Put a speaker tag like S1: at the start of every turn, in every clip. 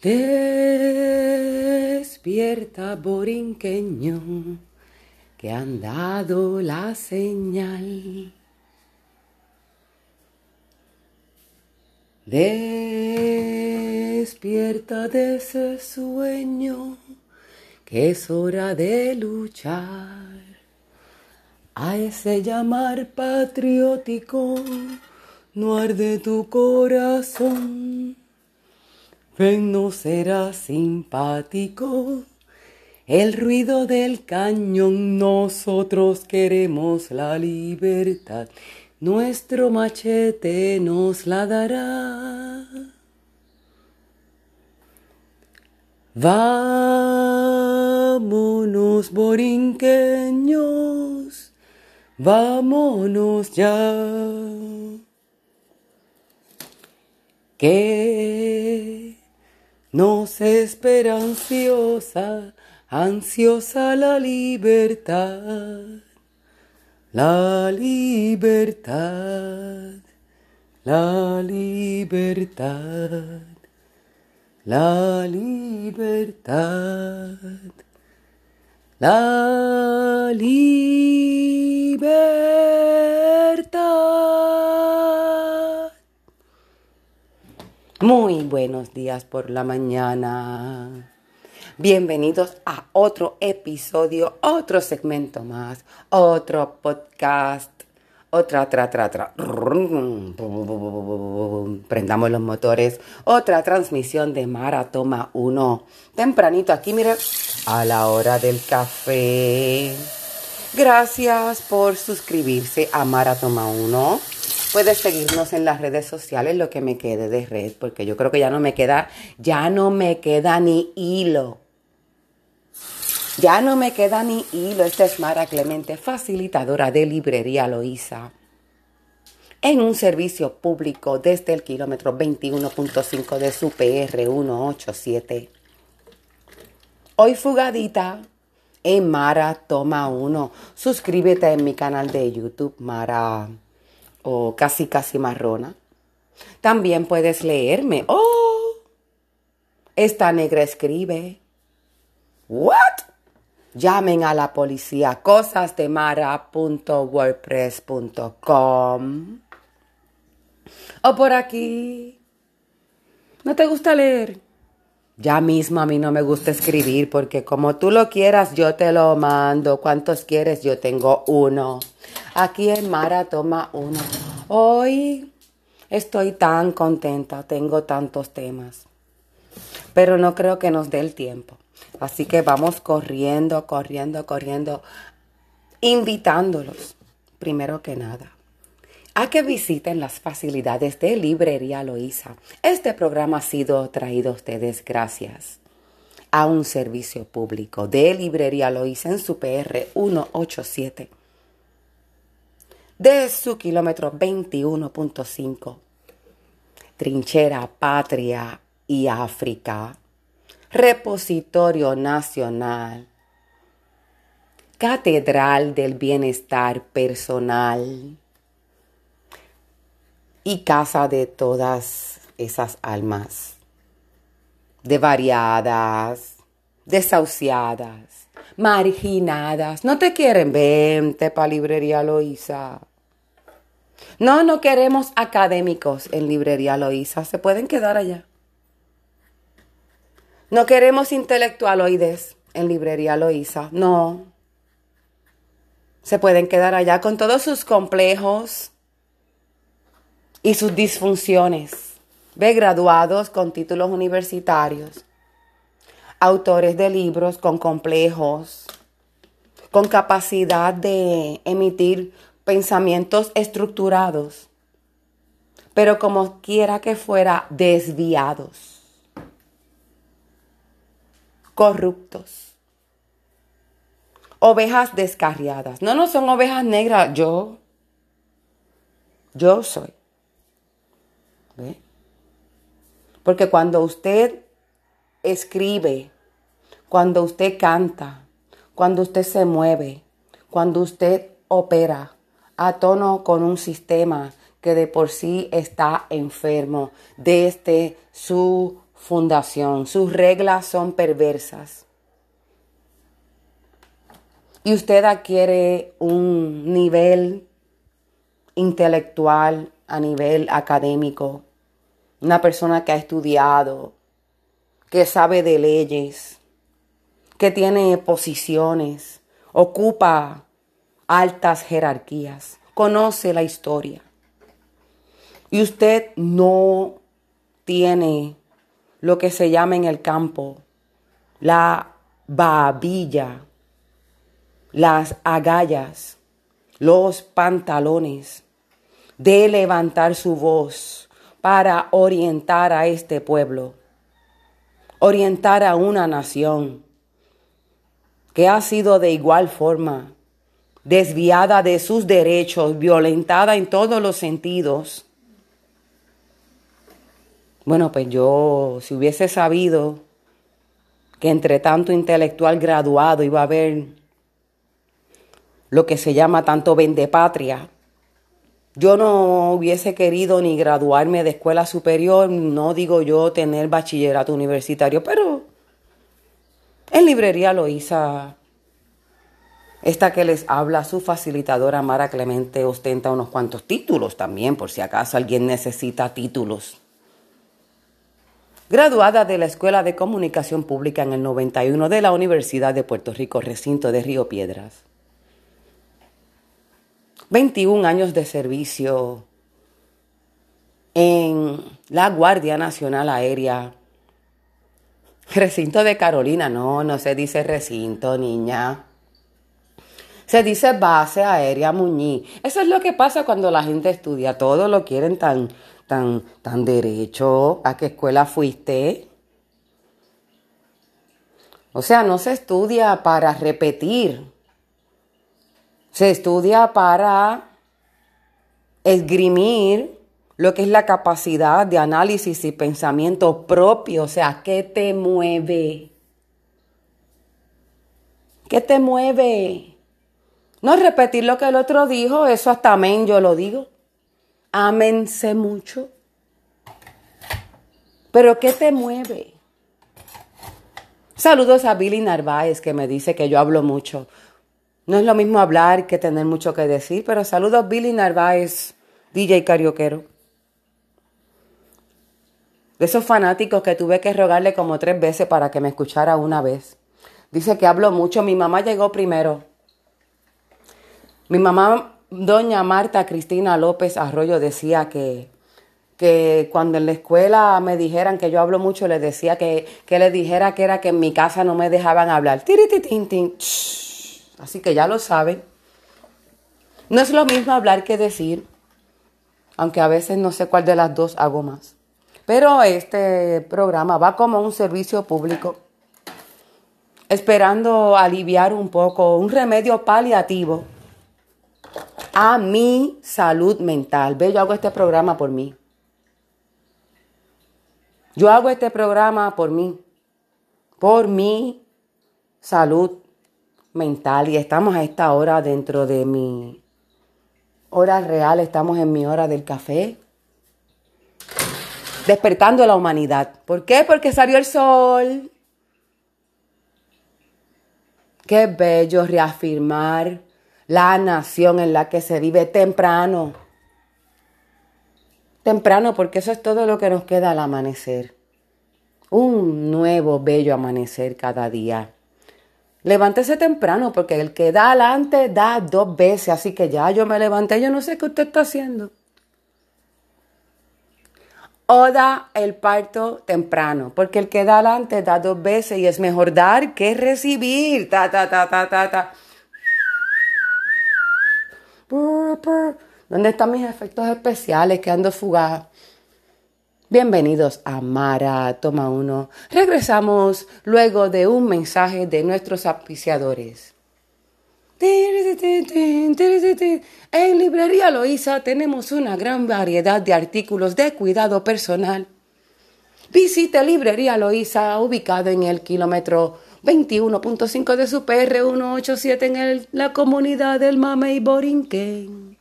S1: Despierta, borinqueño, que han dado la señal. Despierta de ese sueño, que es hora de luchar. A ese llamar patriótico, no arde tu corazón. Ven, no será simpático el ruido del cañón. Nosotros queremos la libertad. Nuestro machete nos la dará. Vámonos, borinqueños, vámonos ya. Que nos espera ansiosa, ansiosa la libertad, la libertad, la libertad, la libertad, la libertad. Muy buenos días por la mañana. Bienvenidos a otro episodio, otro segmento más, otro podcast, otra, tra, tra, tra. Prendamos los motores, otra transmisión de Maratoma 1. Tempranito aquí, mire, a la hora del café. Gracias por suscribirse a Maratoma 1. Puedes seguirnos en las redes sociales, lo que me quede de red, porque yo creo que ya no me queda, ya no me queda ni hilo. Ya no me queda ni hilo. Esta es Mara Clemente, facilitadora de Librería Loíza. En un servicio público desde el kilómetro 21.5 de su PR 187. Hoy fugadita en Mara Toma 1. Suscríbete en mi canal de YouTube, Mara o casi casi marrona. También puedes leerme. Oh, esta negra escribe. What? Llamen a la policía. Cosasdemara.wordpress.com. O por aquí. ¿No te gusta leer? Ya mismo a mí no me gusta escribir porque como tú lo quieras yo te lo mando. ¿Cuántos quieres? Yo tengo uno. Aquí en Mara toma uno. Hoy estoy tan contenta, tengo tantos temas. Pero no creo que nos dé el tiempo. Así que vamos corriendo, corriendo, corriendo, invitándolos, primero que nada, a que visiten las facilidades de Librería Loíza. Este programa ha sido traído a ustedes gracias a un servicio público de Librería Loíza en su PR 187 de su kilómetro 21.5. Trinchera, Patria y África. Repositorio Nacional. Catedral del Bienestar Personal. Y casa de todas esas almas. De variadas, desahuciadas, marginadas. No te quieren, vente pa' librería Loíza. No, no queremos académicos en librería Loíza. Se pueden quedar allá. No queremos intelectualoides en librería Loíza. No. Se pueden quedar allá con todos sus complejos y sus disfunciones. Ve graduados con títulos universitarios autores de libros con complejos, con capacidad de emitir pensamientos estructurados, pero como quiera que fuera, desviados, corruptos, ovejas descarriadas. No, no son ovejas negras, yo, yo soy. ¿Ve? Porque cuando usted escribe, cuando usted canta, cuando usted se mueve, cuando usted opera a tono con un sistema que de por sí está enfermo desde su fundación. Sus reglas son perversas. Y usted adquiere un nivel intelectual a nivel académico. Una persona que ha estudiado, que sabe de leyes, que tiene posiciones, ocupa altas jerarquías, conoce la historia. Y usted no tiene lo que se llama en el campo la babilla, las agallas, los pantalones de levantar su voz para orientar a este pueblo, orientar a una nación que ha sido de igual forma desviada de sus derechos, violentada en todos los sentidos. Bueno, pues yo, si hubiese sabido que entre tanto intelectual graduado iba a haber lo que se llama tanto vendepatria, yo no hubiese querido ni graduarme de escuela superior, no digo yo tener bachillerato universitario, pero en librería Loíza esta que les habla, su facilitadora Mara Clemente, ostenta unos cuantos títulos también, por si acaso alguien necesita títulos. Graduada de la Escuela de Comunicación Pública en el 91 de la Universidad de Puerto Rico, recinto de Río Piedras. 21 años de servicio en la Guardia Nacional Aérea. Recinto de Carolina, no, no se dice recinto, niña. Se dice base aérea Muñiz. Eso es lo que pasa cuando la gente estudia. Todo lo quieren tan, tan, tan derecho. ¿A qué escuela fuiste? O sea, no se estudia para repetir. Se estudia para esgrimir lo que es la capacidad de análisis y pensamiento propio. O sea, ¿qué te mueve? ¿Qué te mueve? No repetir lo que el otro dijo, eso hasta amén yo lo digo. Ámense mucho. Pero ¿qué te mueve? Saludos a Billy Narváez que me dice que yo hablo mucho. No es lo mismo hablar que tener mucho que decir, pero saludos Billy Narváez, DJ carioquero. De esos fanáticos que tuve que rogarle como tres veces para que me escuchara una vez. Dice que hablo mucho. Mi mamá llegó primero. Mi mamá, doña Marta Cristina López Arroyo, decía que, que cuando en la escuela me dijeran que yo hablo mucho, les decía que, que les dijera que era que en mi casa no me dejaban hablar. Así que ya lo saben. No es lo mismo hablar que decir, aunque a veces no sé cuál de las dos hago más. Pero este programa va como un servicio público, esperando aliviar un poco, un remedio paliativo a mi salud mental. Ve, yo hago este programa por mí. Yo hago este programa por mí, por mi salud mental y estamos a esta hora dentro de mi hora real, estamos en mi hora del café, despertando a la humanidad. ¿Por qué? Porque salió el sol. Qué bello reafirmar la nación en la que se vive temprano. Temprano, porque eso es todo lo que nos queda al amanecer. Un nuevo, bello amanecer cada día. Levántese temprano, porque el que da adelante da dos veces. Así que ya yo me levanté, yo no sé qué usted está haciendo. O da el parto temprano, porque el que da adelante da dos veces y es mejor dar que recibir. Ta, ta, ta, ta, ta, ta. ¿Dónde están mis efectos especiales que ando fugaz? Bienvenidos a Mara Toma 1. Regresamos luego de un mensaje de nuestros auspiciadores. En Librería Loíza tenemos una gran variedad de artículos de cuidado personal. Visite Librería Loíza, ubicada en el kilómetro 21.5 de su PR 187 en la comunidad del Mamey Borinquen.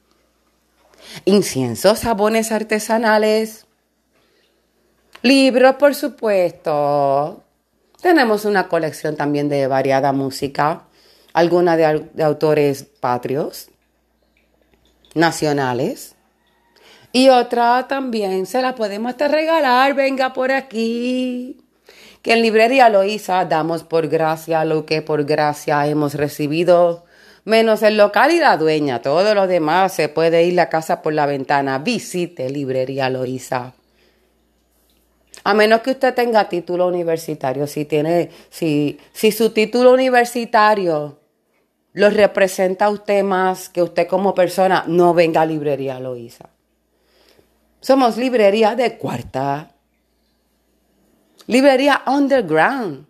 S1: Inciensos, jabones artesanales, Libros, por supuesto. Tenemos una colección también de variada música, alguna de, de autores patrios, nacionales. Y otra también se la podemos hasta regalar, venga por aquí. Que en Librería Loíza damos por gracia lo que por gracia hemos recibido, menos el local y la dueña. Todo lo demás se puede ir la casa por la ventana. Visite Librería Loíza. A menos que usted tenga título universitario, si tiene, si, si su título universitario lo representa a usted más que usted como persona, no venga a Librería Loíza. Somos librería de cuarta. Librería underground.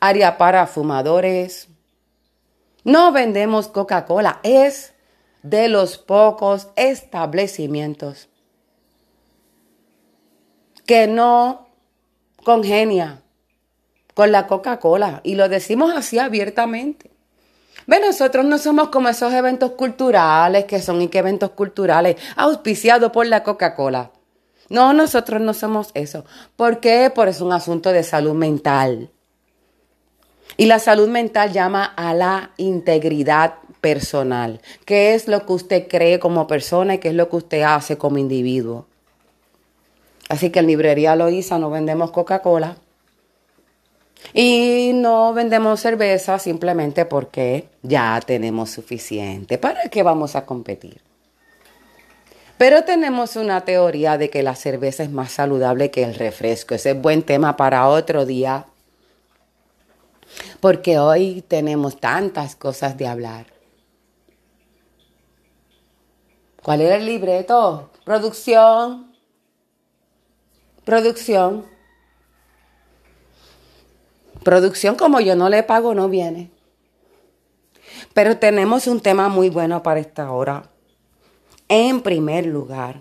S1: Área para fumadores. No vendemos Coca-Cola. Es de los pocos establecimientos que no congenia con la Coca-Cola. Y lo decimos así abiertamente. Ve, nosotros no somos como esos eventos culturales que son y que eventos culturales auspiciados por la Coca-Cola. No, nosotros no somos eso. ¿Por qué? Por es un asunto de salud mental. Y la salud mental llama a la integridad personal. ¿Qué es lo que usted cree como persona y qué es lo que usted hace como individuo? Así que en librería Loíza no vendemos Coca-Cola y no vendemos cerveza simplemente porque ya tenemos suficiente. ¿Para qué vamos a competir? Pero tenemos una teoría de que la cerveza es más saludable que el refresco. Ese es buen tema para otro día. Porque hoy tenemos tantas cosas de hablar. ¿Cuál era el libreto? Producción. Producción. Producción como yo no le pago no viene. Pero tenemos un tema muy bueno para esta hora. En primer lugar,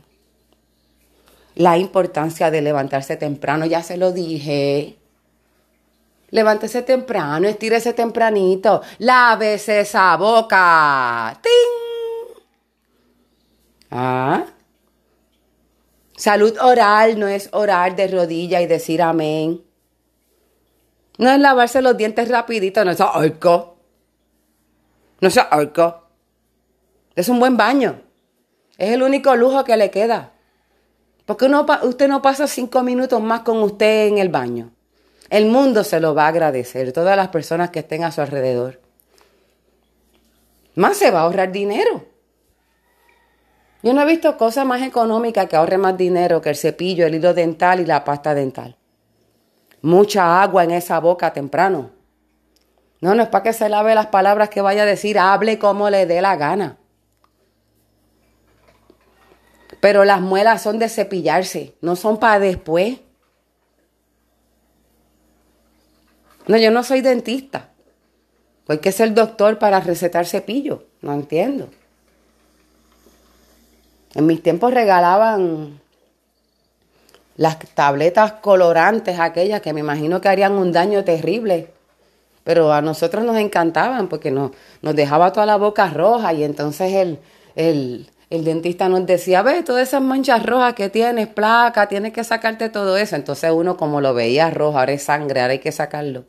S1: la importancia de levantarse temprano. Ya se lo dije. Levántese temprano, estírese tempranito, lávese esa boca. ¡Ting! ¿Ah? Salud oral no es orar de rodilla y decir amén. No es lavarse los dientes rapidito, no es arco. No es arco. Es un buen baño. Es el único lujo que le queda. Porque usted no pasa cinco minutos más con usted en el baño. El mundo se lo va a agradecer, todas las personas que estén a su alrededor. Más se va a ahorrar dinero. Yo no he visto cosa más económica que ahorre más dinero que el cepillo, el hilo dental y la pasta dental. Mucha agua en esa boca temprano. No, no es para que se lave las palabras que vaya a decir, hable como le dé la gana. Pero las muelas son de cepillarse, no son para después. No, yo no soy dentista. Hay que ser doctor para recetar cepillo. No entiendo. En mis tiempos regalaban las tabletas colorantes aquellas que me imagino que harían un daño terrible. Pero a nosotros nos encantaban porque nos, nos dejaba toda la boca roja y entonces el, el, el dentista nos decía, ve, todas esas manchas rojas que tienes, placa, tienes que sacarte todo eso. Entonces uno como lo veía rojo, ahora es sangre, ahora hay que sacarlo.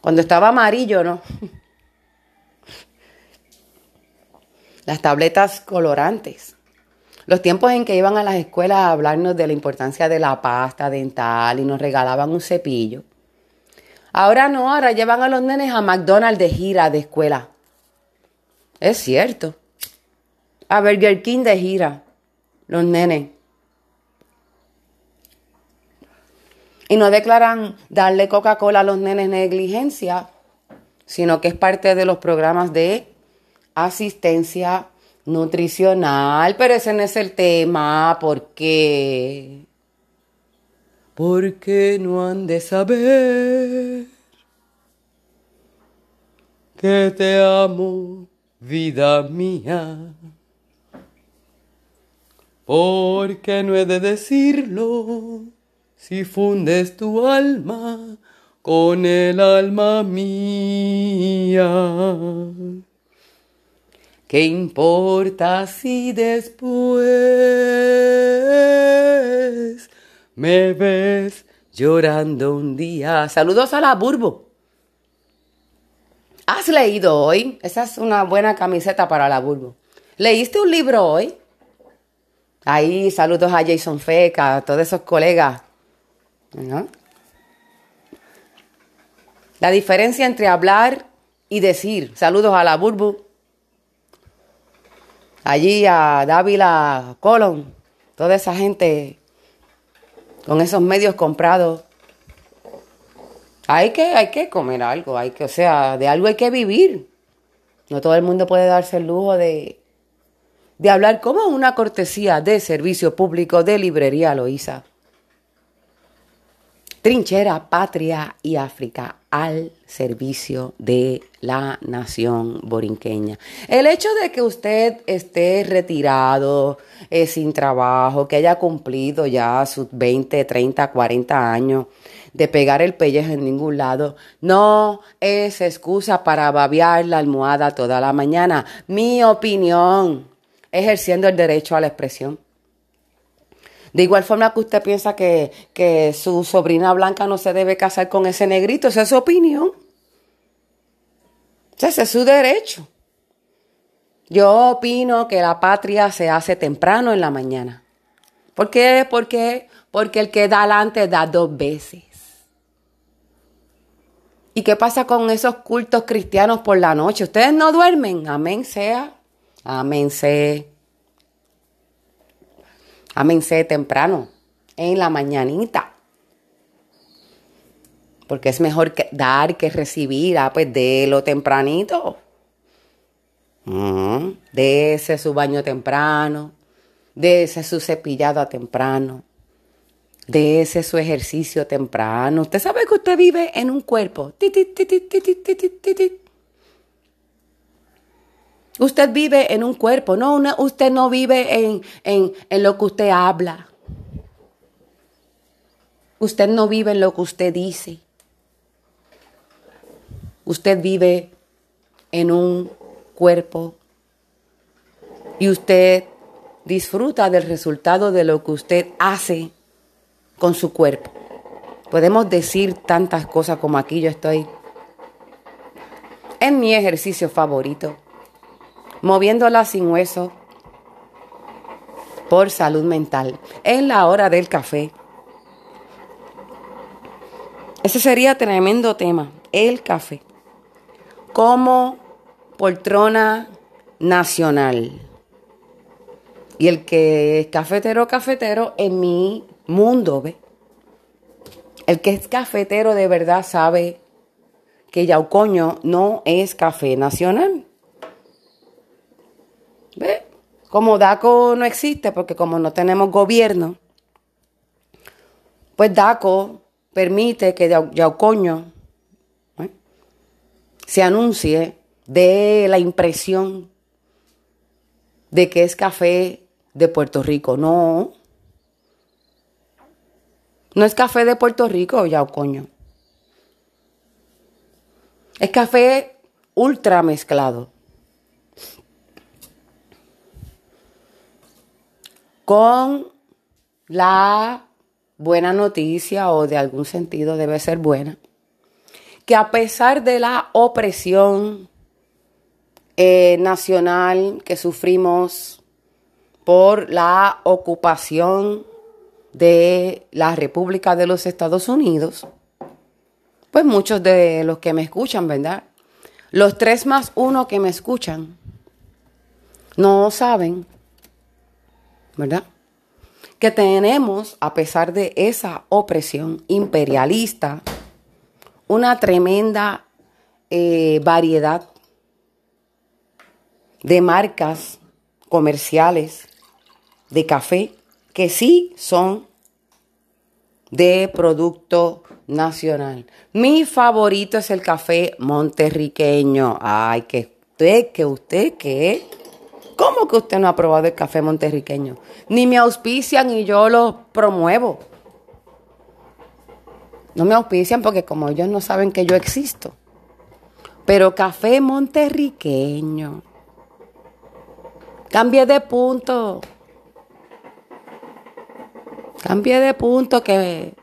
S1: Cuando estaba amarillo, ¿no? Las tabletas colorantes. Los tiempos en que iban a las escuelas a hablarnos de la importancia de la pasta dental y nos regalaban un cepillo. Ahora no, ahora llevan a los nenes a McDonald's de gira de escuela. Es cierto. A Burger King de gira. Los nenes. Y no declaran darle Coca-Cola a los nenes negligencia, sino que es parte de los programas de asistencia nutricional, pero ese no es el tema. ¿Por qué? Porque no han de saber que te amo, vida mía. Porque no he de decirlo si fundes tu alma con el alma mía. ¿Qué importa si después Me ves llorando un día. Saludos a la Burbo. ¿Has leído hoy? Esa es una buena camiseta para la Burbo. ¿Leíste un libro hoy? Ahí, saludos a Jason Feca, a todos esos colegas. La diferencia entre hablar y decir. Saludos a la Burbu. Allí a Dávila Colon. Toda esa gente con esos medios comprados. Hay que, hay que comer algo, hay que, o sea, de algo hay que vivir. No todo el mundo puede darse el lujo de, de hablar como una cortesía de servicio público de librería Loíza. Trinchera, patria y África al servicio de la nación borinqueña. El hecho de que usted esté retirado, eh, sin trabajo, que haya cumplido ya sus 20, 30, 40 años de pegar el pellejo en ningún lado, no es excusa para babear la almohada toda la mañana. Mi opinión ejerciendo el derecho a la expresión. De igual forma que usted piensa que, que su sobrina blanca no se debe casar con ese negrito, esa es su opinión. Ese es su derecho. Yo opino que la patria se hace temprano en la mañana. ¿Por qué? Porque, porque el que da adelante da dos veces. ¿Y qué pasa con esos cultos cristianos por la noche? Ustedes no duermen. Amén sea. Amense. Amense temprano, en la mañanita. Porque es mejor que dar que recibir. Ah, pues lo tempranito. Mm, dese su baño temprano. Dese su cepillado temprano. Dese su ejercicio temprano. Usted sabe que usted vive en un cuerpo. Usted vive en un cuerpo, no, usted no vive en, en lo que usted habla. Usted no vive en lo que usted dice. Usted vive en un cuerpo y usted disfruta del resultado de lo que usted hace con su cuerpo. Podemos decir tantas cosas como aquí yo estoy en mi ejercicio favorito moviéndola sin hueso por salud mental. En la hora del café. Ese sería tremendo tema, el café. Como poltrona nacional. Y el que es cafetero, cafetero, en mi mundo, ¿ve? El que es cafetero de verdad sabe que Yaucoño no es café nacional. ¿Ve? Como DACO no existe, porque como no tenemos gobierno, pues DACO permite que Yaucoño ¿eh? se anuncie de la impresión de que es café de Puerto Rico. No. No es café de Puerto Rico, Yaucoño. Es café ultra mezclado. Con la buena noticia o de algún sentido debe ser buena, que a pesar de la opresión eh, nacional que sufrimos por la ocupación de la República de los Estados Unidos, pues muchos de los que me escuchan, ¿verdad? Los tres más uno que me escuchan no saben ¿verdad? Que tenemos, a pesar de esa opresión imperialista, una tremenda eh, variedad de marcas comerciales de café que sí son de producto nacional. Mi favorito es el café monterriqueño. Ay, que usted, que usted, que ¿Cómo que usted no ha probado el café monterriqueño? Ni me auspician y yo lo promuevo. No me auspician porque como ellos no saben que yo existo. Pero café monterriqueño. Cambie de punto. Cambie de punto que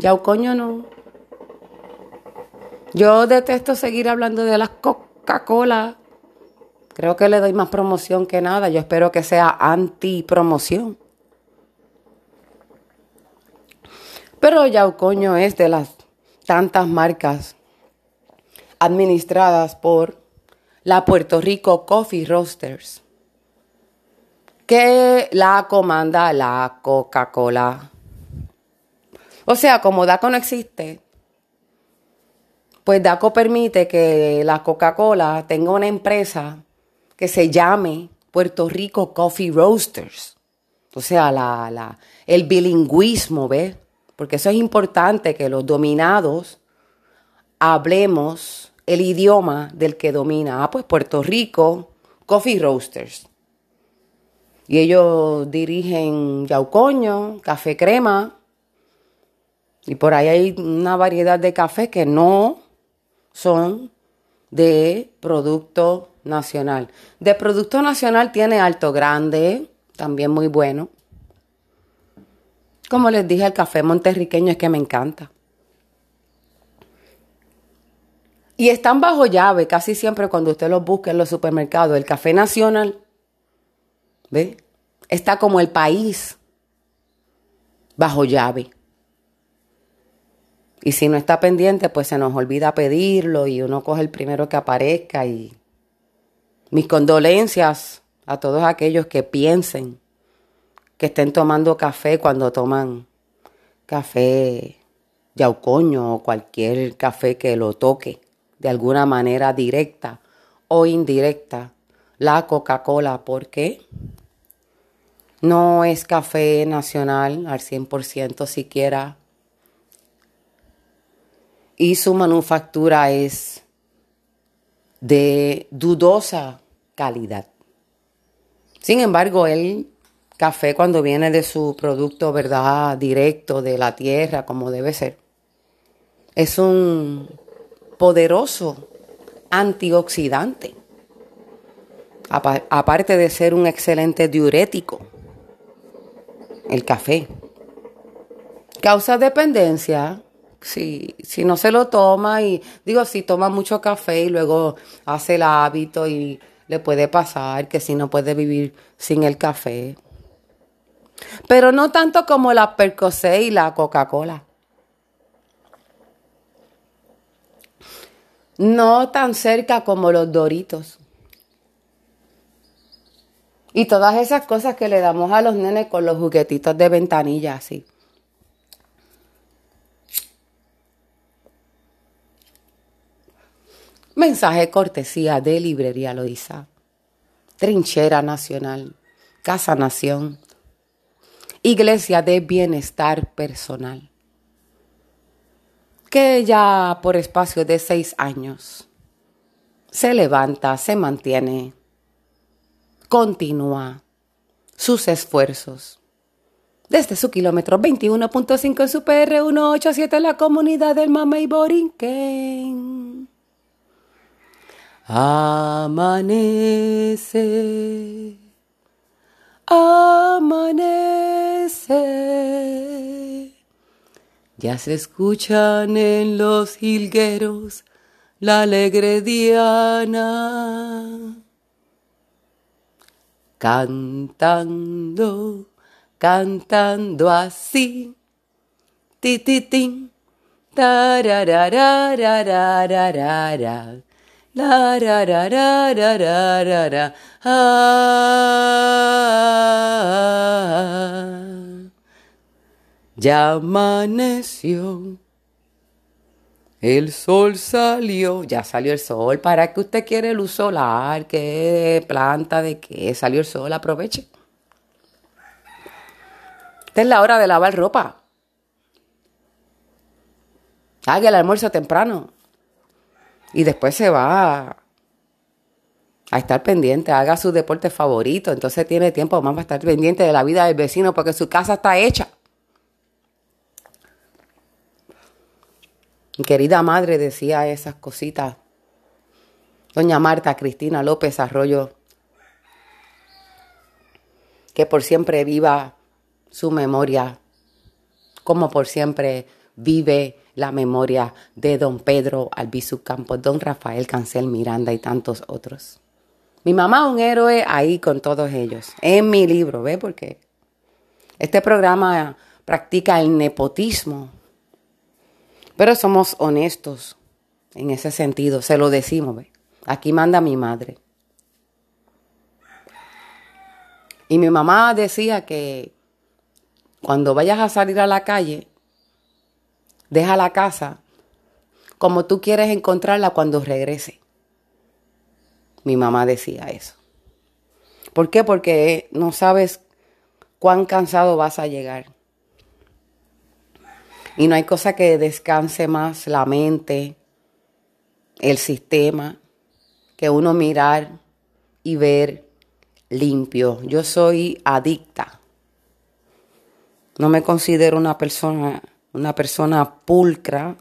S1: ya coño no. Yo detesto seguir hablando de las Coca-Cola. Creo que le doy más promoción que nada. Yo espero que sea anti-promoción. Pero Yaucoño es de las tantas marcas administradas por la Puerto Rico Coffee Roasters, que la comanda la Coca-Cola. O sea, como DACO no existe, pues DACO permite que la Coca-Cola tenga una empresa que se llame Puerto Rico Coffee Roasters. O sea, la, la, el bilingüismo, ¿ves? Porque eso es importante que los dominados hablemos el idioma del que domina. Ah, pues Puerto Rico, Coffee Roasters. Y ellos dirigen Yaucoño, Café Crema. Y por ahí hay una variedad de café que no son de producto nacional. De producto nacional tiene Alto Grande, también muy bueno. Como les dije, el café monterriqueño es que me encanta. Y están bajo llave casi siempre cuando usted los busca en los supermercados. El café nacional, ¿ve? Está como el país bajo llave. Y si no está pendiente, pues se nos olvida pedirlo y uno coge el primero que aparezca. Y mis condolencias a todos aquellos que piensen que estén tomando café cuando toman café yaucoño o cualquier café que lo toque de alguna manera directa o indirecta la Coca-Cola porque no es café nacional al 100% siquiera y su manufactura es de dudosa calidad. Sin embargo, el café cuando viene de su producto, ¿verdad? Directo de la tierra, como debe ser, es un poderoso antioxidante, aparte de ser un excelente diurético, el café. Causa dependencia, si, si no se lo toma y digo, si toma mucho café y luego hace el hábito y le puede pasar que si no puede vivir sin el café. Pero no tanto como la Percocet y la Coca-Cola. No tan cerca como los doritos. Y todas esas cosas que le damos a los nenes con los juguetitos de ventanilla así. Mensaje cortesía de Librería Loiza. Trinchera Nacional. Casa Nación. Iglesia de Bienestar Personal que ya por espacio de seis años se levanta, se mantiene, continúa sus esfuerzos. Desde su kilómetro 21.5 en su PR 187 en la comunidad del Mamey Borinquen. Amanece, amanece ya se escuchan en los hilgueros la alegre diana. Cantando, cantando así. Ti, ti. La ra ra ra ra ra ra. Ah. Ya amaneció. El sol salió. Ya salió el sol. ¿Para qué usted quiere luz solar? ¿Qué planta de qué? Salió el sol. Aproveche. Esta es la hora de lavar ropa. Haga el almuerzo temprano. Y después se va a estar pendiente, haga su deporte favorito, entonces tiene tiempo más para estar pendiente de la vida del vecino porque su casa está hecha. Mi querida madre decía esas cositas. Doña Marta Cristina López Arroyo, que por siempre viva su memoria como por siempre vive la memoria de don Pedro Albizu Campos, don Rafael Cancel Miranda y tantos otros. Mi mamá un héroe ahí con todos ellos. En mi libro, ¿ve? Porque este programa practica el nepotismo. Pero somos honestos en ese sentido, se lo decimos, ¿ve? Aquí manda mi madre. Y mi mamá decía que cuando vayas a salir a la calle, deja la casa como tú quieres encontrarla cuando regrese. Mi mamá decía eso. ¿Por qué? Porque no sabes cuán cansado vas a llegar. Y no hay cosa que descanse más la mente, el sistema, que uno mirar y ver limpio. Yo soy adicta. No me considero una persona, una persona pulcra,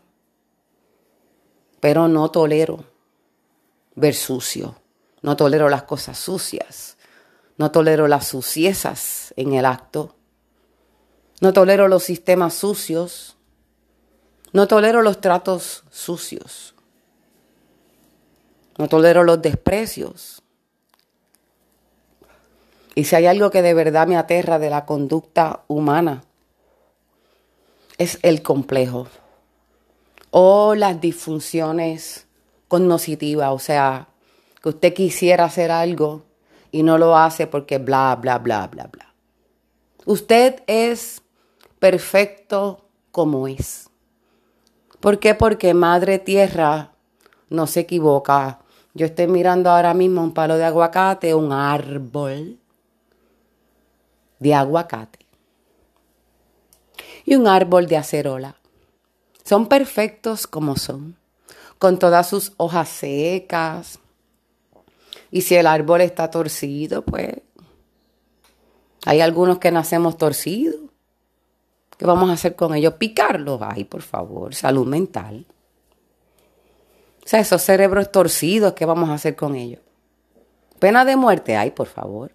S1: pero no tolero ver sucio. No tolero las cosas sucias. No tolero las suciezas en el acto. No tolero los sistemas sucios. No tolero los tratos sucios. No tolero los desprecios. Y si hay algo que de verdad me aterra de la conducta humana, es el complejo o las disfunciones cognitivas, o sea, que usted quisiera hacer algo y no lo hace porque bla, bla, bla, bla, bla. Usted es perfecto como es. ¿Por qué? Porque Madre Tierra no se equivoca. Yo estoy mirando ahora mismo un palo de aguacate, un árbol de aguacate y un árbol de acerola. Son perfectos como son, con todas sus hojas secas, y si el árbol está torcido, pues hay algunos que nacemos torcidos. ¿Qué vamos a hacer con ellos? Picarlos. Ay, por favor, salud mental. O sea, esos cerebros torcidos, ¿qué vamos a hacer con ellos? Pena de muerte, ay, por favor.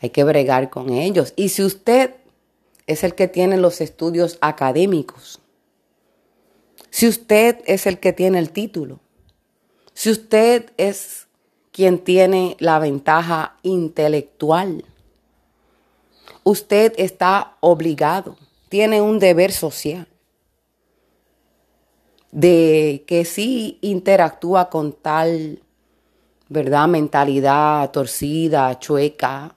S1: Hay que bregar con ellos. Y si usted es el que tiene los estudios académicos, si usted es el que tiene el título, si usted es quien tiene la ventaja intelectual, usted está obligado, tiene un deber social de que si interactúa con tal, ¿verdad? Mentalidad torcida, chueca,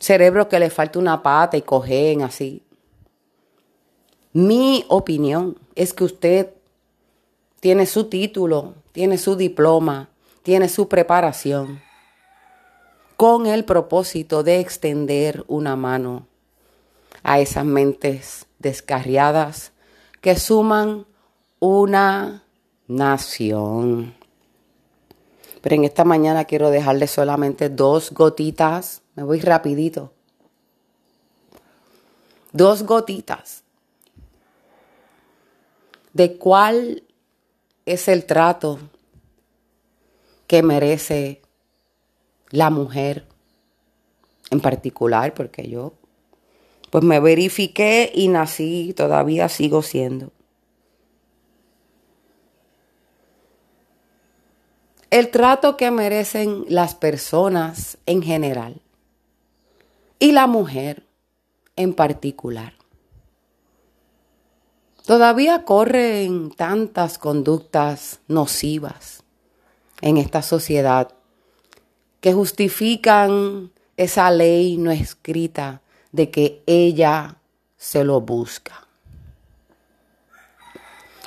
S1: cerebro que le falta una pata y cogen así. Mi opinión es que usted tiene su título, tiene su diploma, tiene su preparación, con el propósito de extender una mano a esas mentes descarriadas que suman una nación. Pero en esta mañana quiero dejarle solamente dos gotitas, me voy rapidito. Dos gotitas de cuál es el trato que merece la mujer en particular, porque yo pues me verifiqué y nací, todavía sigo siendo. El trato que merecen las personas en general y la mujer en particular. Todavía corren tantas conductas nocivas en esta sociedad que justifican esa ley no escrita de que ella se lo busca.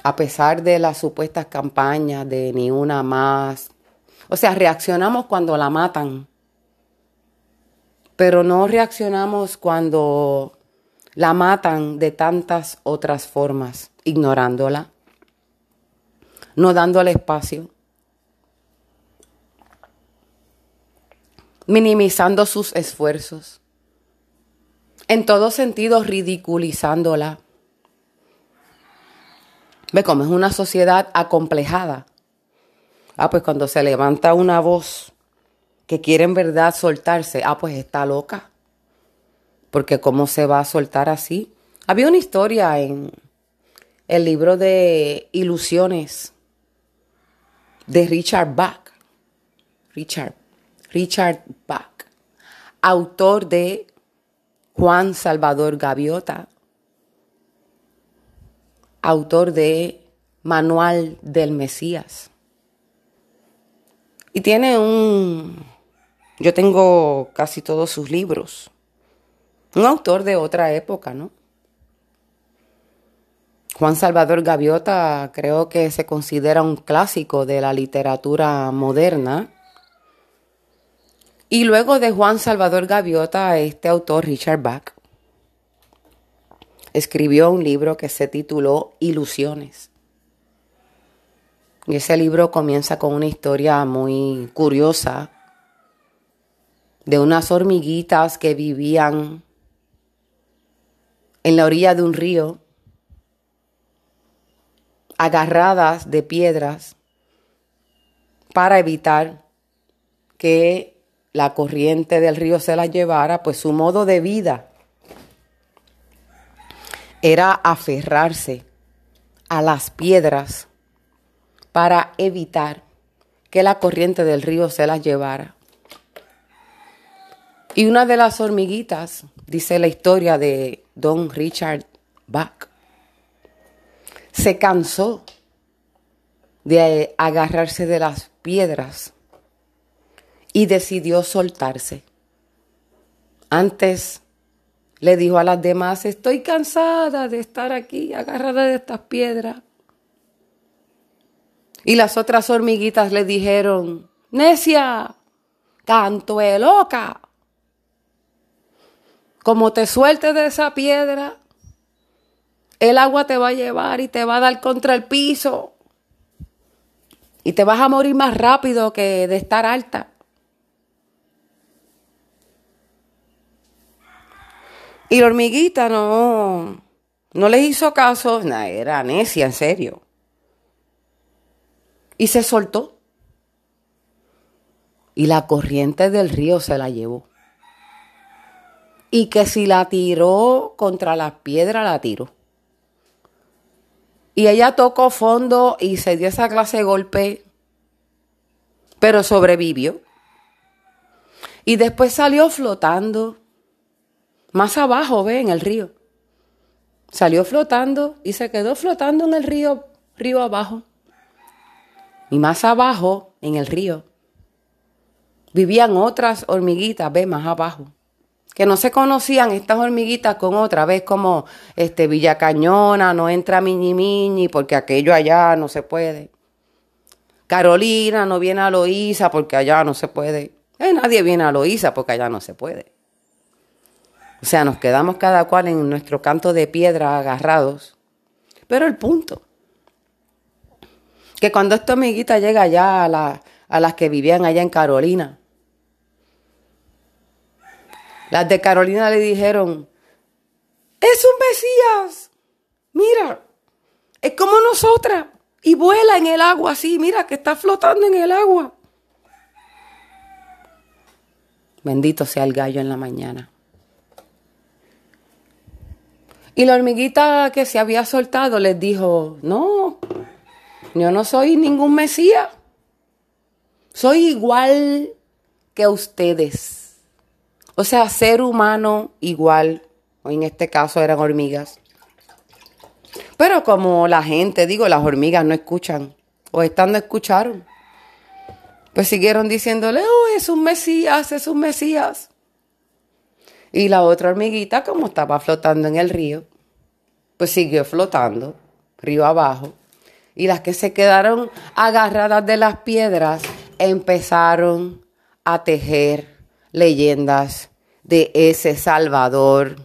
S1: A pesar de las supuestas campañas de ni una más, o sea, reaccionamos cuando la matan, pero no reaccionamos cuando la matan de tantas otras formas, ignorándola, no dándole espacio, minimizando sus esfuerzos, en todo sentido ridiculizándola. Ve cómo es una sociedad acomplejada. Ah, pues cuando se levanta una voz que quiere en verdad soltarse, ah, pues está loca porque cómo se va a soltar así. Había una historia en el libro de Ilusiones de Richard Bach. Richard, Richard Bach, autor de Juan Salvador Gaviota, autor de Manual del Mesías. Y tiene un... Yo tengo casi todos sus libros. Un autor de otra época, ¿no? Juan Salvador Gaviota creo que se considera un clásico de la literatura moderna. Y luego de Juan Salvador Gaviota, este autor, Richard Bach, escribió un libro que se tituló Ilusiones. Y ese libro comienza con una historia muy curiosa de unas hormiguitas que vivían en la orilla de un río, agarradas de piedras para evitar que la corriente del río se las llevara, pues su modo de vida era aferrarse a las piedras para evitar que la corriente del río se las llevara. Y una de las hormiguitas, dice la historia de don Richard Bach, se cansó de agarrarse de las piedras y decidió soltarse. Antes le dijo a las demás, estoy cansada de estar aquí agarrada de estas piedras. Y las otras hormiguitas le dijeron, necia, canto de loca. Como te sueltes de esa piedra, el agua te va a llevar y te va a dar contra el piso. Y te vas a morir más rápido que de estar alta. Y la hormiguita no, no les hizo caso, era necia, en serio y se soltó. Y la corriente del río se la llevó. Y que si la tiró contra las piedras, la tiró. Y ella tocó fondo y se dio esa clase de golpe, pero sobrevivió. Y después salió flotando más abajo, ve, en el río. Salió flotando y se quedó flotando en el río, río abajo. Y más abajo, en el río, vivían otras hormiguitas, ve, más abajo, que no se conocían estas hormiguitas con otra, vez como este Villa Cañona, no entra Miñi Miñi porque aquello allá no se puede. Carolina no viene a Loíza porque allá no se puede. Eh, nadie viene a Loíza porque allá no se puede. O sea, nos quedamos cada cual en nuestro canto de piedra agarrados. Pero el punto que cuando esta amiguita llega allá a, a las que vivían allá en Carolina, las de Carolina le dijeron, es un Mesías, mira, es como nosotras, y vuela en el agua así, mira que está flotando en el agua. Bendito sea el gallo en la mañana. Y la hormiguita que se había soltado les dijo, no, yo no soy ningún Mesías. Soy igual que ustedes. O sea, ser humano igual. O en este caso eran hormigas. Pero como la gente, digo, las hormigas no escuchan. O están no escucharon. Pues siguieron diciéndole, oh, es un Mesías, es un Mesías. Y la otra hormiguita, como estaba flotando en el río, pues siguió flotando, río abajo y las que se quedaron agarradas de las piedras empezaron a tejer leyendas de ese Salvador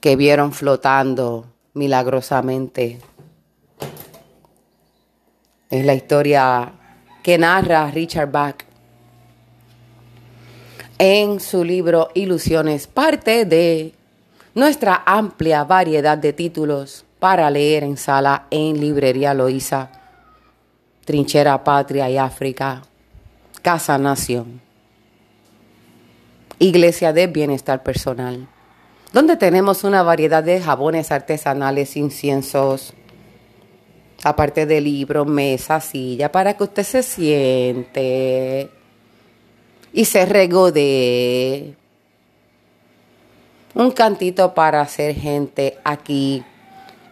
S1: que vieron flotando milagrosamente. Es la historia que narra Richard Bach en su libro Ilusiones, parte de nuestra amplia variedad de títulos para leer en sala en Librería Loíza, Trinchera Patria y África, Casa Nación. Iglesia de Bienestar Personal, donde tenemos una variedad de jabones artesanales, inciensos, aparte de libros, mesa, silla, para que usted se siente y se regodee. Un cantito para hacer gente aquí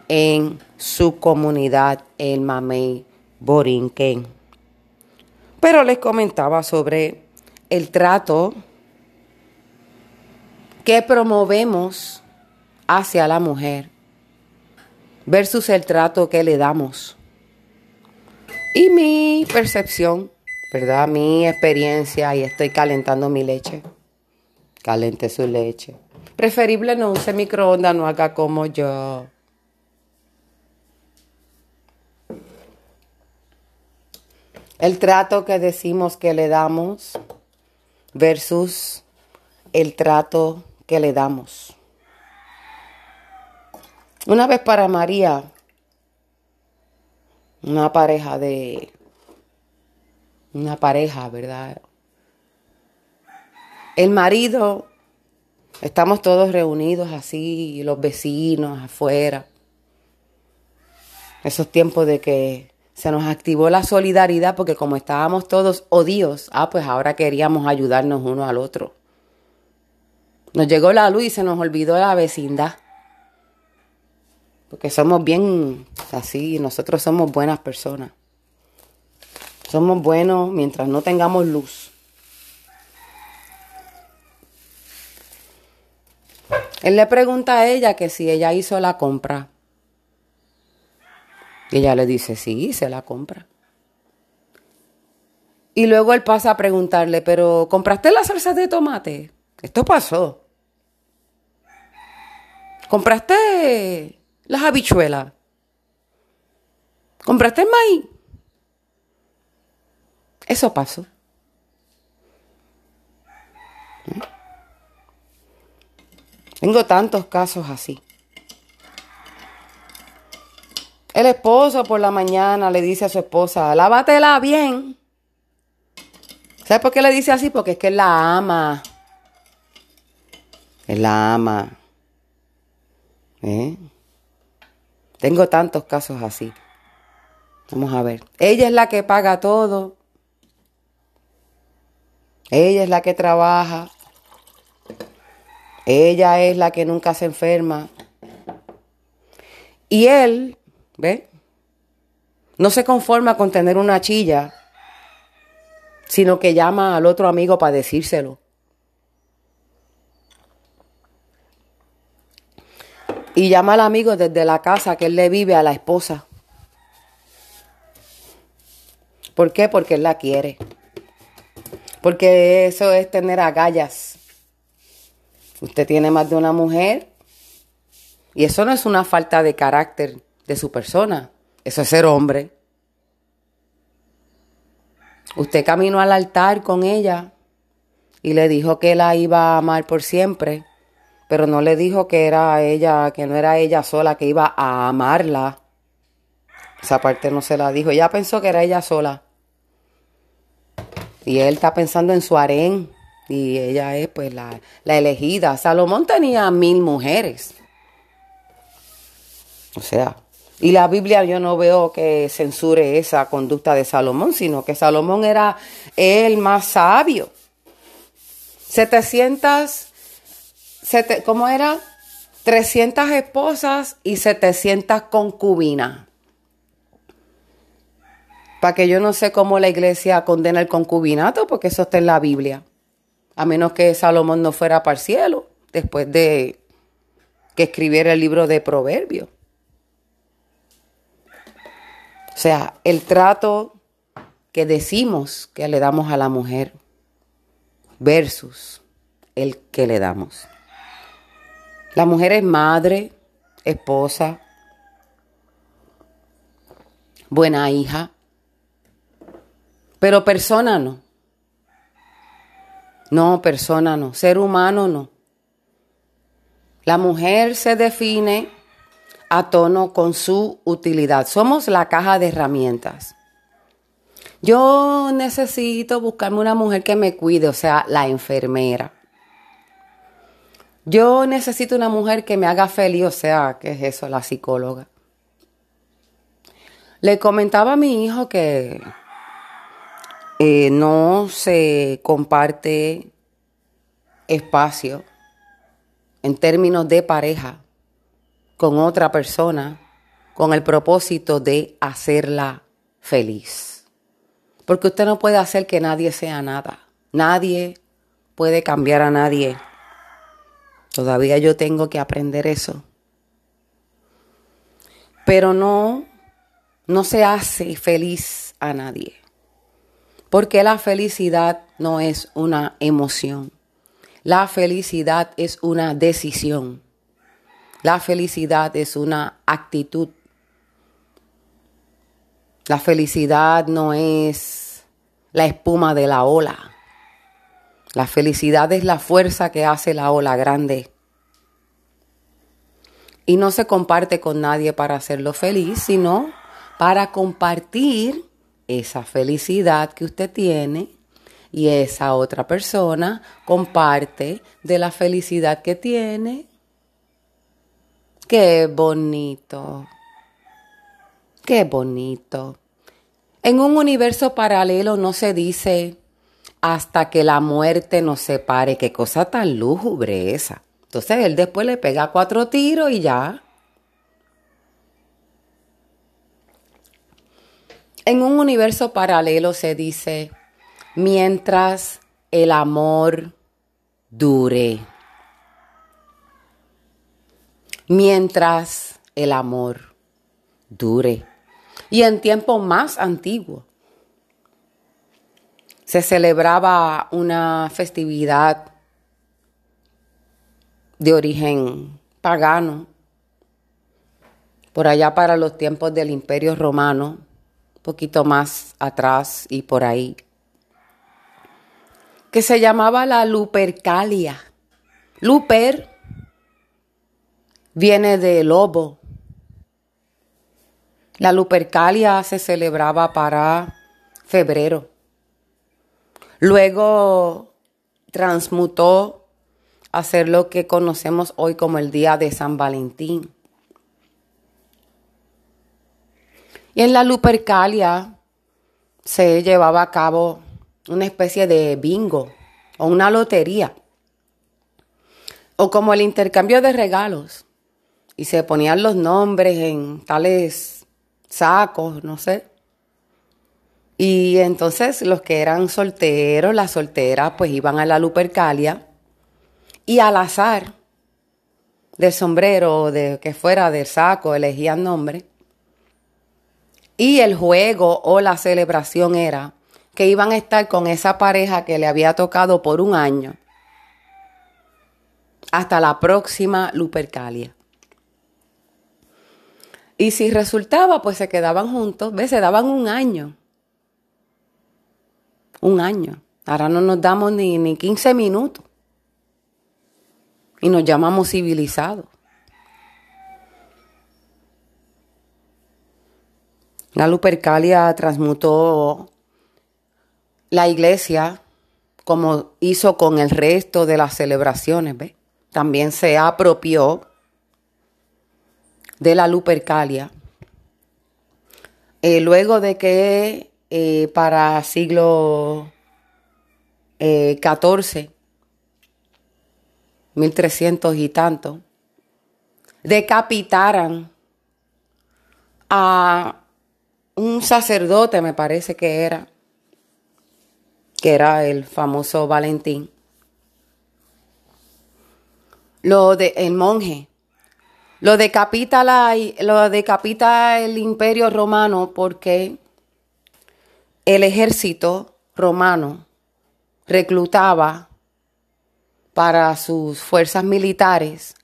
S1: en su comunidad, el Mamey Borinquen. Pero les comentaba sobre el trato que promovemos hacia la mujer versus el trato que le damos. Y mi percepción, ¿verdad? Mi experiencia, y estoy calentando mi leche. Calente su leche. Preferible no use microondas, no haga como yo. El trato que decimos que le damos versus el trato que le damos. Una vez para María, una pareja de, una pareja, ¿verdad? El marido, estamos todos reunidos así, los vecinos afuera. Esos tiempos de que se nos activó la solidaridad porque como estábamos todos odios, ah, pues ahora queríamos ayudarnos uno al otro. Nos llegó la luz y se nos olvidó la vecindad. Porque somos bien así, nosotros somos buenas personas. Somos buenos mientras no tengamos luz. Él le pregunta a ella que si ella hizo la compra. Y ella le dice, sí, hice la compra. Y luego él pasa a preguntarle, pero ¿compraste la salsa de tomate? Esto pasó. ¿Compraste las habichuelas. ¿Compraste el maíz? Eso pasó. ¿Mm? Tengo tantos casos así. El esposo por la mañana le dice a su esposa, lávatela bien. ¿Sabes por qué le dice así? Porque es que él la ama. Él la ama. ¿Eh? Tengo tantos casos así. Vamos a ver. Ella es la que paga todo. Ella es la que trabaja. Ella es la que nunca se enferma. Y él, ¿ve? No se conforma con tener una chilla, sino que llama al otro amigo para decírselo. Y llama al amigo desde la casa que él le vive a la esposa. ¿Por qué? Porque él la quiere. Porque eso es tener agallas. Usted tiene más de una mujer y eso no es una falta de carácter de su persona. Eso es ser hombre. Usted caminó al altar con ella y le dijo que la iba a amar por siempre pero no le dijo que era ella, que no era ella sola, que iba a amarla. Esa parte no se la dijo. Ella pensó que era ella sola. Y él está pensando en su harén. Y ella es pues la, la elegida. Salomón tenía mil mujeres. O sea, y la Biblia yo no veo que censure esa conducta de Salomón, sino que Salomón era el más sabio. 700 ¿cómo era? 300 esposas y 700 concubinas. Para que yo no sé cómo la iglesia condena el concubinato, porque eso está en la Biblia. A menos que Salomón no fuera para el cielo, después de que escribiera el libro de Proverbios. O sea, el trato que decimos que le damos a la mujer versus el que le damos. La mujer es madre, esposa, buena hija, pero persona no. No, persona no, ser humano no. La mujer se define a tono con su utilidad. Somos la caja de herramientas. Yo necesito buscarme una mujer que me cuide, o sea, la enfermera. Yo necesito una mujer que me haga feliz, o sea, ¿qué es eso, la psicóloga? Le comentaba a mi hijo que eh, no se comparte espacio en términos de pareja con otra persona con el propósito de hacerla feliz. Porque usted no puede hacer que nadie sea nada. Nadie puede cambiar a nadie. Todavía yo tengo que aprender eso. Pero no, no se hace feliz a nadie. Porque la felicidad no es una emoción. La felicidad es una decisión. La felicidad es una actitud. La felicidad no es la espuma de la ola. La felicidad es la fuerza que hace la ola grande. Y no se comparte con nadie para hacerlo feliz, sino para compartir esa felicidad que usted tiene y esa otra persona comparte de la felicidad que tiene. Qué bonito. Qué bonito. En un universo paralelo no se dice hasta que la muerte nos separe. Qué cosa tan lúgubre esa. Entonces él después le pega cuatro tiros y ya. En un universo paralelo se dice mientras el amor dure. Mientras el amor dure y en tiempos más antiguos se celebraba una festividad de origen pagano, por allá para los tiempos del Imperio Romano, poquito más atrás y por ahí, que se llamaba la Lupercalia. Luper viene de lobo la Lupercalia se celebraba para febrero. Luego transmutó a ser lo que conocemos hoy como el Día de San Valentín. Y en la Lupercalia se llevaba a cabo una especie de bingo o una lotería o como el intercambio de regalos y se ponían los nombres en tales sacos, no sé. Y entonces los que eran solteros, las solteras, pues iban a la Lupercalia y al azar del sombrero, de que fuera del saco, elegían nombre. Y el juego o la celebración era que iban a estar con esa pareja que le había tocado por un año hasta la próxima Lupercalia. Y si resultaba, pues se quedaban juntos, ¿ves? Se daban un año. Un año. Ahora no nos damos ni, ni 15 minutos. Y nos llamamos civilizados. La Lupercalia transmutó la iglesia como hizo con el resto de las celebraciones, ¿ves? También se apropió de la Lupercalia. Eh, luego de que eh, para siglo XIV, eh, 1300 y tanto, decapitaran a un sacerdote, me parece que era, que era el famoso Valentín. Lo de el monje lo decapita, la, lo decapita el imperio romano porque el ejército romano reclutaba para sus fuerzas militares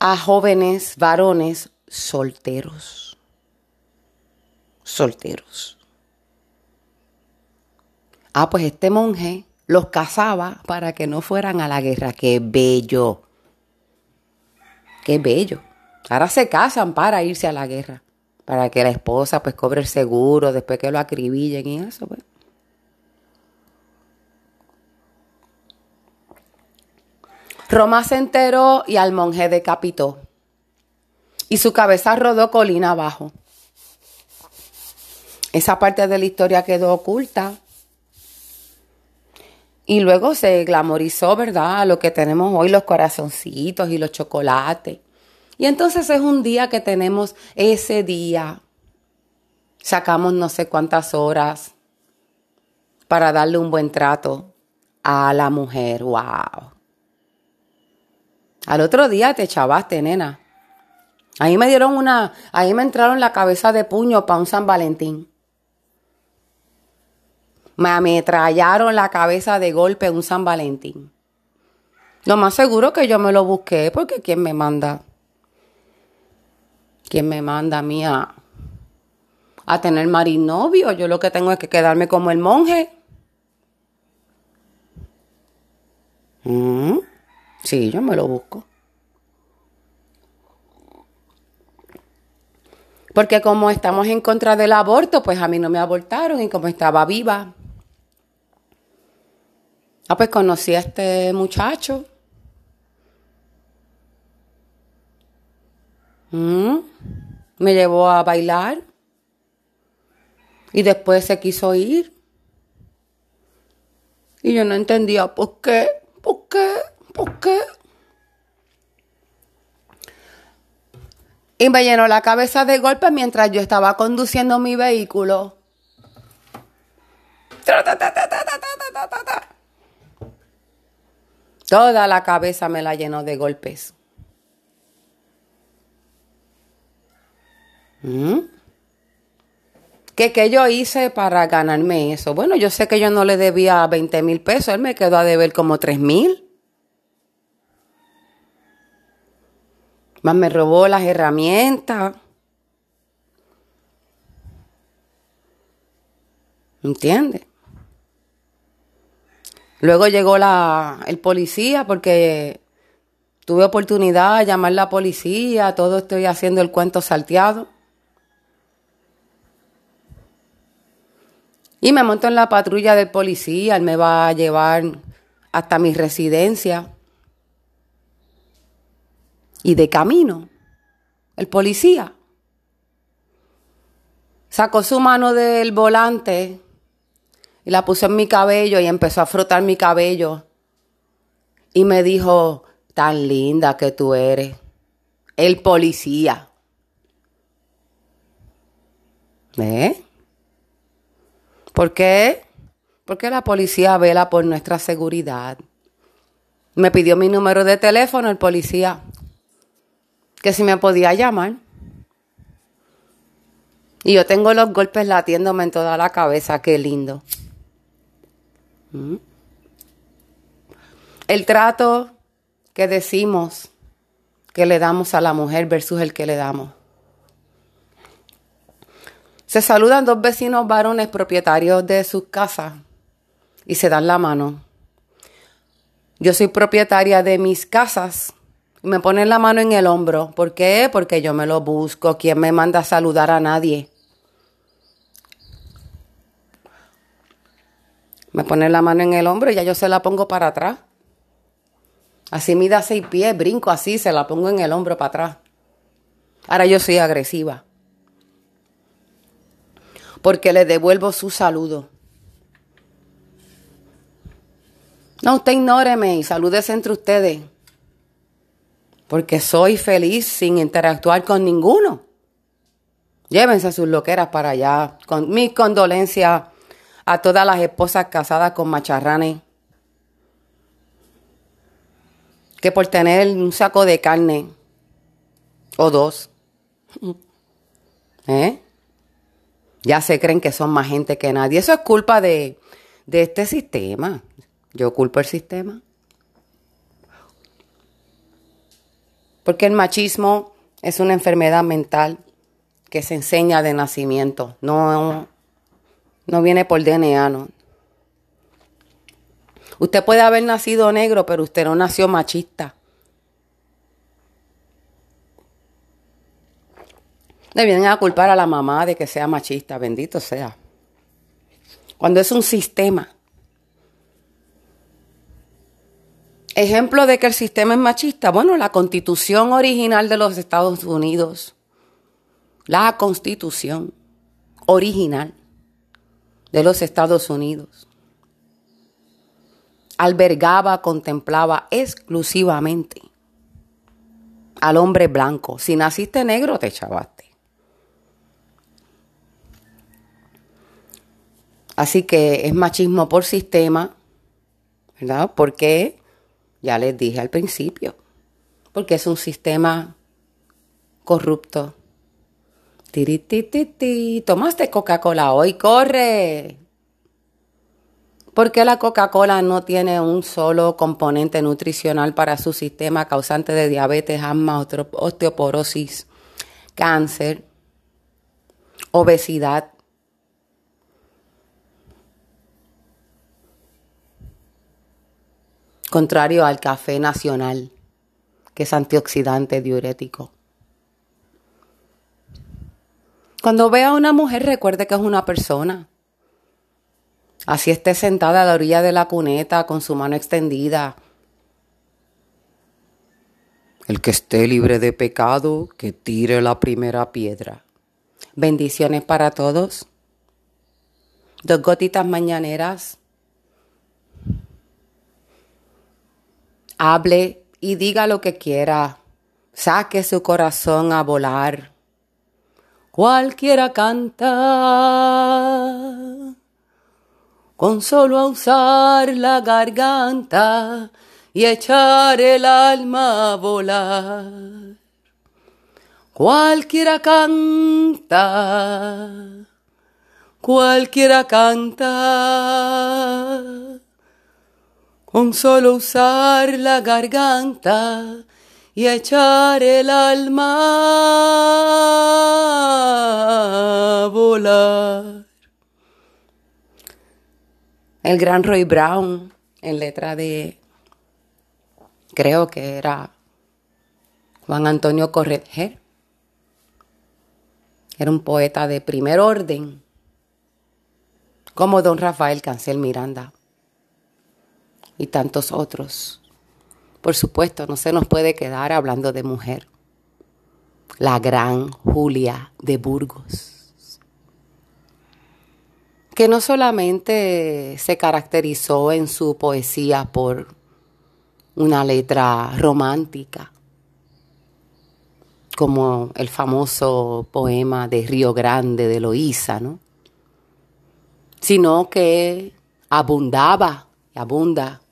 S1: a jóvenes varones solteros. Solteros. Ah, pues este monje los casaba para que no fueran a la guerra. ¡Qué bello! Qué bello. Ahora se casan para irse a la guerra, para que la esposa pues cobre el seguro después que lo acribillen y eso pues. Roma se enteró y al monje decapitó. Y su cabeza rodó colina abajo. Esa parte de la historia quedó oculta. Y luego se glamorizó, ¿verdad? Lo que tenemos hoy, los corazoncitos y los chocolates. Y entonces es un día que tenemos ese día. Sacamos no sé cuántas horas para darle un buen trato a la mujer. ¡Wow! Al otro día te echabaste, nena. Ahí me dieron una, ahí me entraron la cabeza de puño para un San Valentín. Me ametrallaron la cabeza de golpe un San Valentín. Lo más seguro que yo me lo busqué, porque ¿quién me manda? ¿Quién me manda a mí a, a tener marinovio? Yo lo que tengo es que quedarme como el monje. Mm, sí, yo me lo busco. Porque como estamos en contra del aborto, pues a mí no me abortaron y como estaba viva, Ah, pues conocí a este muchacho. Mm. Me llevó a bailar. Y después se quiso ir. Y yo no entendía por qué, por qué, por qué. Y me llenó la cabeza de golpes mientras yo estaba conduciendo mi vehículo. Toda la cabeza me la llenó de golpes. ¿Mm? ¿Qué, yo hice para ganarme eso? Bueno, yo sé que yo no le debía 20 mil pesos, él me quedó a deber como 3 mil. Más me robó las herramientas. ¿Entiendes? Luego llegó la, el policía porque tuve oportunidad de llamar a la policía, todo estoy haciendo el cuento salteado. Y me monto en la patrulla del policía, él me va a llevar hasta mi residencia. Y de camino, el policía sacó su mano del volante la puso en mi cabello y empezó a frotar mi cabello. Y me dijo, tan linda que tú eres. El policía. ¿Eh? ¿Por qué? Porque la policía vela por nuestra seguridad. Me pidió mi número de teléfono el policía, que si me podía llamar. Y yo tengo los golpes latiéndome en toda la cabeza, qué lindo. El trato que decimos que le damos a la mujer versus el que le damos. Se saludan dos vecinos varones propietarios de sus casas y se dan la mano. Yo soy propietaria de mis casas y me ponen la mano en el hombro. ¿Por qué? Porque yo me lo busco. ¿Quién me manda a saludar a nadie? Me pone la mano en el hombro y ya yo se la pongo para atrás. Así mida seis pies, brinco así, se la pongo en el hombro para atrás. Ahora yo soy agresiva. Porque le devuelvo su saludo. No, usted ignóreme y salúdese entre ustedes. Porque soy feliz sin interactuar con ninguno. Llévense sus loqueras para allá. Con mis condolencias a todas las esposas casadas con macharranes que por tener un saco de carne o dos, ¿eh? ya se creen que son más gente que nadie. Eso es culpa de, de este sistema. Yo culpo el sistema. Porque el machismo es una enfermedad mental que se enseña de nacimiento, no no viene por DNA, ¿no? Usted puede haber nacido negro, pero usted no nació machista. Le vienen a culpar a la mamá de que sea machista, bendito sea. Cuando es un sistema. Ejemplo de que el sistema es machista. Bueno, la constitución original de los Estados Unidos, la constitución original de los Estados Unidos, albergaba, contemplaba exclusivamente al hombre blanco. Si naciste negro, te chavaste. Así que es machismo por sistema, ¿verdad? Porque, ya les dije al principio, porque es un sistema corrupto. Tiritititi, tomaste Coca-Cola hoy, corre. ¿Por qué la Coca-Cola no tiene un solo componente nutricional para su sistema causante de diabetes, asma, osteoporosis, cáncer, obesidad? Contrario al café nacional, que es antioxidante diurético. Cuando vea a una mujer, recuerde que es una persona Así esté sentada a la orilla de la cuneta con su mano extendida. El que esté libre de pecado, que tire la primera piedra. Bendiciones para todos. Dos gotitas mañaneras. Hable y diga lo que quiera. Saque su corazón a volar. Cualquiera canta. Con solo usar la garganta y echar el alma a volar. Cualquiera canta, cualquiera canta, con solo usar la garganta y echar el alma a volar. El gran Roy Brown, en letra de, creo que era Juan Antonio Corretger. Era un poeta de primer orden, como don Rafael Cancel Miranda y tantos otros. Por supuesto, no se nos puede quedar hablando de mujer. La gran Julia de Burgos que no solamente se caracterizó en su poesía por una letra romántica, como el famoso poema de Río Grande de Loíza, ¿no? sino que abundaba y abunda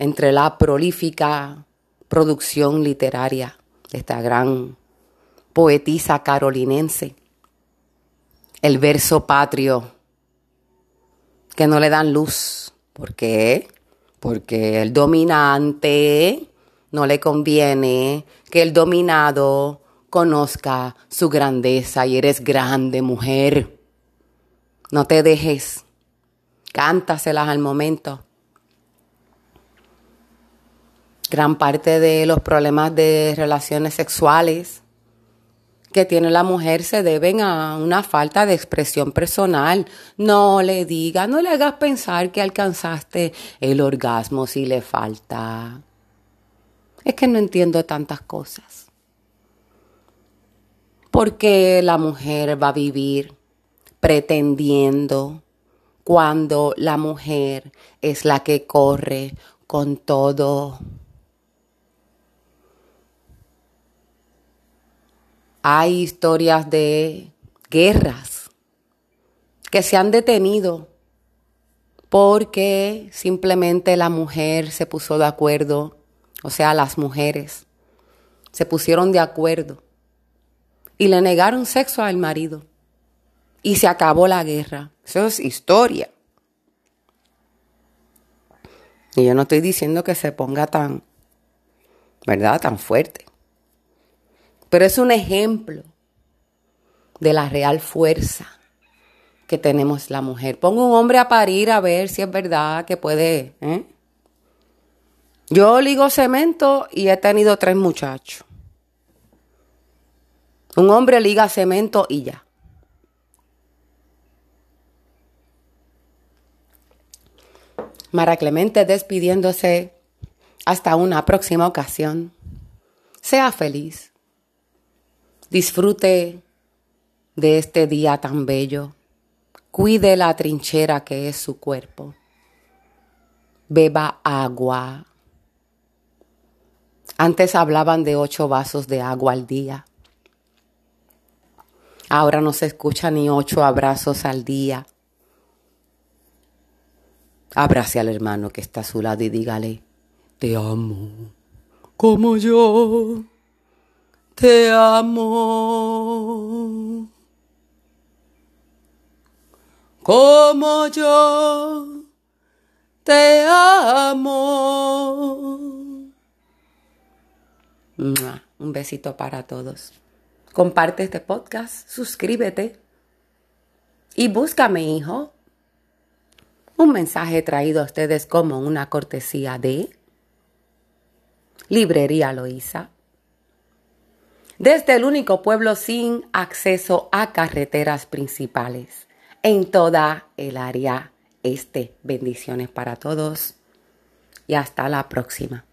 S1: entre la prolífica producción literaria de esta gran poetisa carolinense, el verso patrio que no le dan luz. ¿Por qué? Porque el dominante no le conviene que el dominado conozca su grandeza y eres grande mujer. No te dejes. Cántaselas al momento. Gran parte de los problemas de relaciones sexuales que tiene la mujer se deben a una falta de expresión personal. No le diga, no le hagas pensar que alcanzaste el orgasmo si le falta. Es que no entiendo tantas cosas. Porque la mujer va a vivir pretendiendo cuando la mujer es la que corre con todo Hay historias de guerras que se han detenido porque simplemente la mujer se puso de acuerdo, o sea, las mujeres se pusieron de acuerdo y le negaron sexo al marido y se acabó la guerra. Eso es historia. Y yo no estoy diciendo que se ponga tan, ¿verdad? Tan fuerte. Pero es un ejemplo de la real fuerza que tenemos la mujer. Pongo un hombre a parir a ver si es verdad que puede. ¿eh? Yo ligo cemento y he tenido tres muchachos. Un hombre liga cemento y ya. Mara Clemente despidiéndose Hasta una próxima ocasión. Sea feliz. Disfrute de este día tan bello. Cuide la trinchera que es su cuerpo. Beba agua. Antes hablaban de ocho vasos de agua al día. Ahora no se escucha ni ocho abrazos al día. Abrace al hermano que está a su lado y dígale, te amo, como yo te amo. Como yo te amo. Un besito para todos. Comparte este podcast, suscríbete y búscame, hijo. Un mensaje traído a ustedes como una cortesía de Librería Loíza. Desde el único pueblo sin acceso a carreteras principales en toda el área este. Bendiciones para todos y hasta la próxima.